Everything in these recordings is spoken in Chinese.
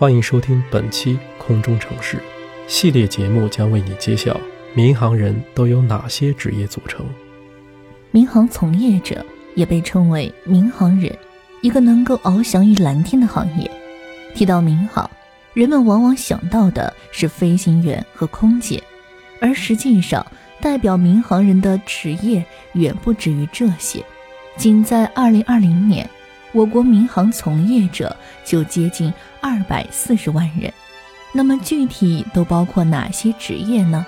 欢迎收听本期空中城市系列节目，将为你揭晓民航人都有哪些职业组成。民航从业者也被称为民航人，一个能够翱翔于蓝天的行业。提到民航，人们往往想到的是飞行员和空姐，而实际上，代表民航人的职业远不止于这些。仅在2020年。我国民航从业者就接近二百四十万人，那么具体都包括哪些职业呢？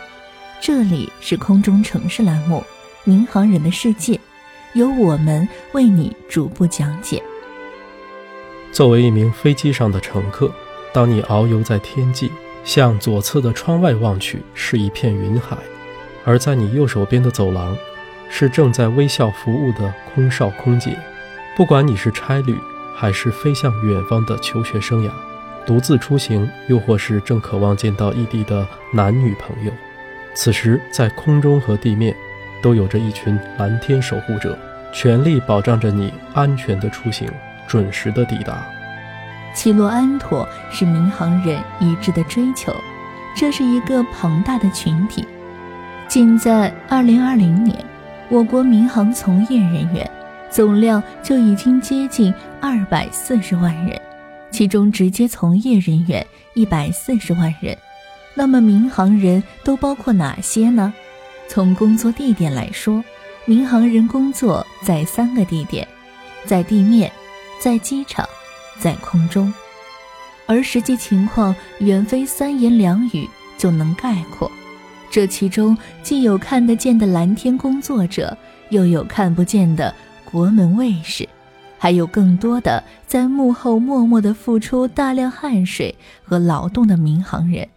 这里是空中城市栏目《民航人的世界》，由我们为你逐步讲解。作为一名飞机上的乘客，当你遨游在天际，向左侧的窗外望去是一片云海，而在你右手边的走廊，是正在微笑服务的空少空姐。不管你是差旅，还是飞向远方的求学生涯，独自出行，又或是正渴望见到异地的男女朋友，此时在空中和地面，都有着一群蓝天守护者，全力保障着你安全的出行，准时的抵达。起落安妥是民航人一致的追求，这是一个庞大的群体。仅在2020年，我国民航从业人员。总量就已经接近二百四十万人，其中直接从业人员一百四十万人。那么民航人都包括哪些呢？从工作地点来说，民航人工作在三个地点：在地面、在机场、在空中。而实际情况远非三言两语就能概括。这其中既有看得见的蓝天工作者，又有看不见的。国门卫士，还有更多的在幕后默默的付出大量汗水和劳动的民航人。